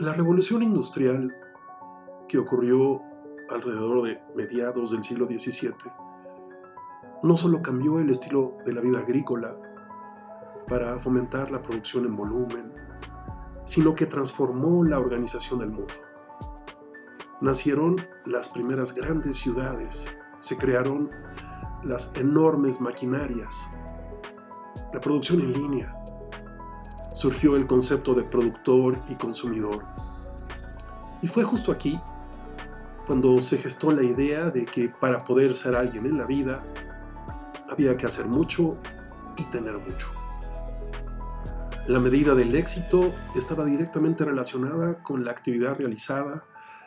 La revolución industrial que ocurrió alrededor de mediados del siglo XVII no solo cambió el estilo de la vida agrícola para fomentar la producción en volumen, sino que transformó la organización del mundo. Nacieron las primeras grandes ciudades, se crearon las enormes maquinarias, la producción en línea, surgió el concepto de productor y consumidor. Y fue justo aquí cuando se gestó la idea de que para poder ser alguien en la vida había que hacer mucho y tener mucho. La medida del éxito estaba directamente relacionada con la actividad realizada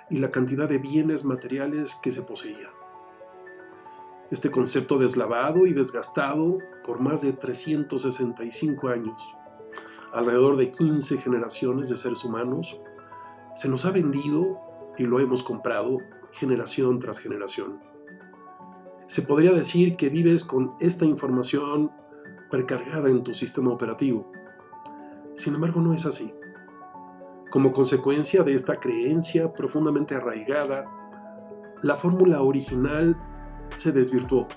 y la cantidad de bienes materiales que se poseía. Este concepto deslavado y desgastado por más de 365 años, alrededor de 15 generaciones de seres humanos, se nos ha vendido y lo hemos comprado generación tras generación. Se podría decir que vives con esta información precargada en tu sistema operativo. Sin embargo, no es así. Como consecuencia de esta creencia profundamente arraigada, la fórmula original se desvirtuó.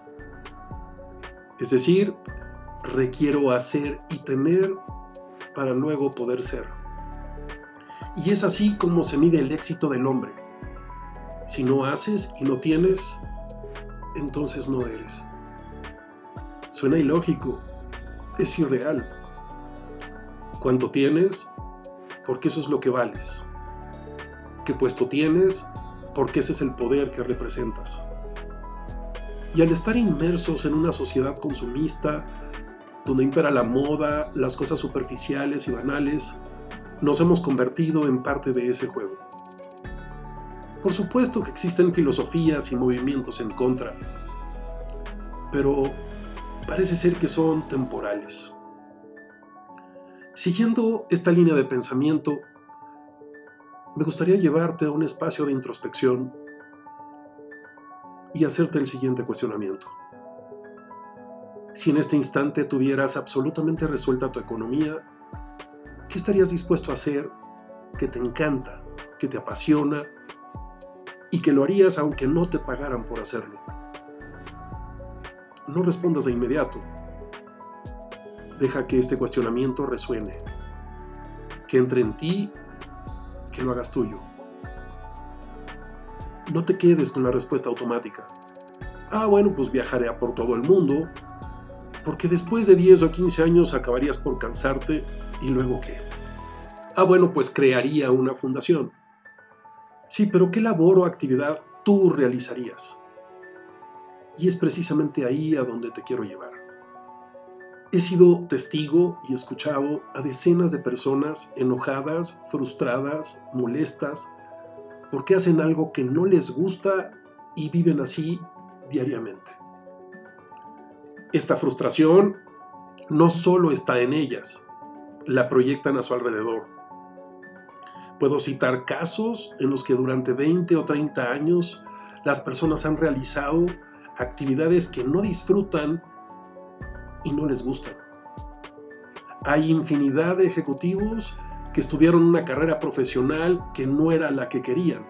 Es decir, requiero hacer y tener para luego poder ser. Y es así como se mide el éxito del hombre. Si no haces y no tienes, entonces no eres. Suena ilógico, es irreal. ¿Cuánto tienes? Porque eso es lo que vales. ¿Qué puesto tienes? Porque ese es el poder que representas. Y al estar inmersos en una sociedad consumista, donde impera la moda, las cosas superficiales y banales, nos hemos convertido en parte de ese juego. Por supuesto que existen filosofías y movimientos en contra, pero parece ser que son temporales. Siguiendo esta línea de pensamiento, me gustaría llevarte a un espacio de introspección y hacerte el siguiente cuestionamiento. Si en este instante tuvieras absolutamente resuelta tu economía, ¿qué estarías dispuesto a hacer que te encanta, que te apasiona y que lo harías aunque no te pagaran por hacerlo? No respondas de inmediato. Deja que este cuestionamiento resuene, que entre en ti, que lo hagas tuyo. No te quedes con la respuesta automática. Ah, bueno, pues viajaré por todo el mundo, porque después de 10 o 15 años acabarías por cansarte y luego qué. Ah, bueno, pues crearía una fundación. Sí, pero ¿qué labor o actividad tú realizarías? Y es precisamente ahí a donde te quiero llevar. He sido testigo y escuchado a decenas de personas enojadas, frustradas, molestas, porque hacen algo que no les gusta y viven así diariamente. Esta frustración no solo está en ellas, la proyectan a su alrededor. Puedo citar casos en los que durante 20 o 30 años las personas han realizado actividades que no disfrutan y no les gustan. Hay infinidad de ejecutivos que estudiaron una carrera profesional que no era la que querían.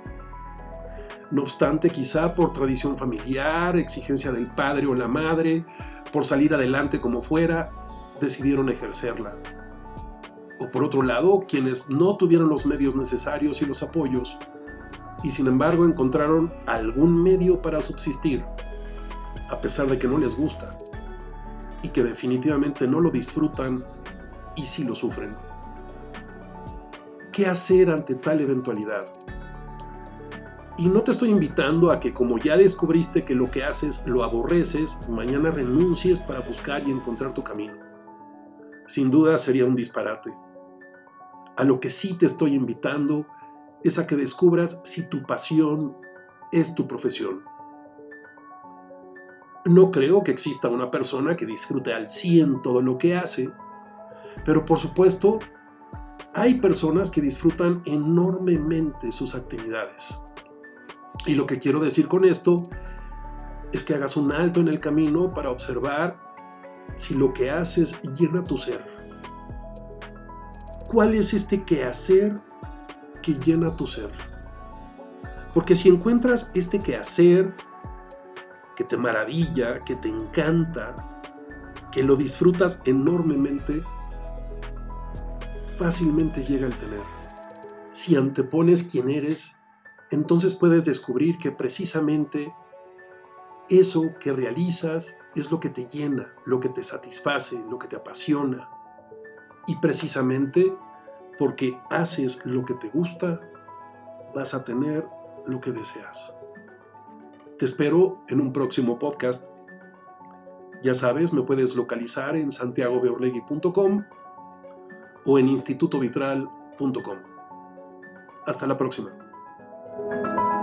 No obstante, quizá por tradición familiar, exigencia del padre o la madre, por salir adelante como fuera, decidieron ejercerla. O por otro lado, quienes no tuvieron los medios necesarios y los apoyos, y sin embargo encontraron algún medio para subsistir, a pesar de que no les gusta y que definitivamente no lo disfrutan y sí lo sufren. ¿Qué hacer ante tal eventualidad? Y no te estoy invitando a que como ya descubriste que lo que haces lo aborreces, mañana renuncies para buscar y encontrar tu camino. Sin duda sería un disparate. A lo que sí te estoy invitando es a que descubras si tu pasión es tu profesión. No creo que exista una persona que disfrute al 100 todo lo que hace, pero por supuesto, hay personas que disfrutan enormemente sus actividades. Y lo que quiero decir con esto es que hagas un alto en el camino para observar si lo que haces llena tu ser. ¿Cuál es este quehacer que llena tu ser. Porque si encuentras este quehacer que te maravilla, que te encanta, que lo disfrutas enormemente, fácilmente llega el tener. Si antepones quién eres, entonces puedes descubrir que precisamente eso que realizas es lo que te llena, lo que te satisface, lo que te apasiona. Y precisamente porque haces lo que te gusta, vas a tener lo que deseas. Te espero en un próximo podcast. Ya sabes, me puedes localizar en santiagobeorlegui.com o en institutovitral.com. Hasta la próxima. Thank you.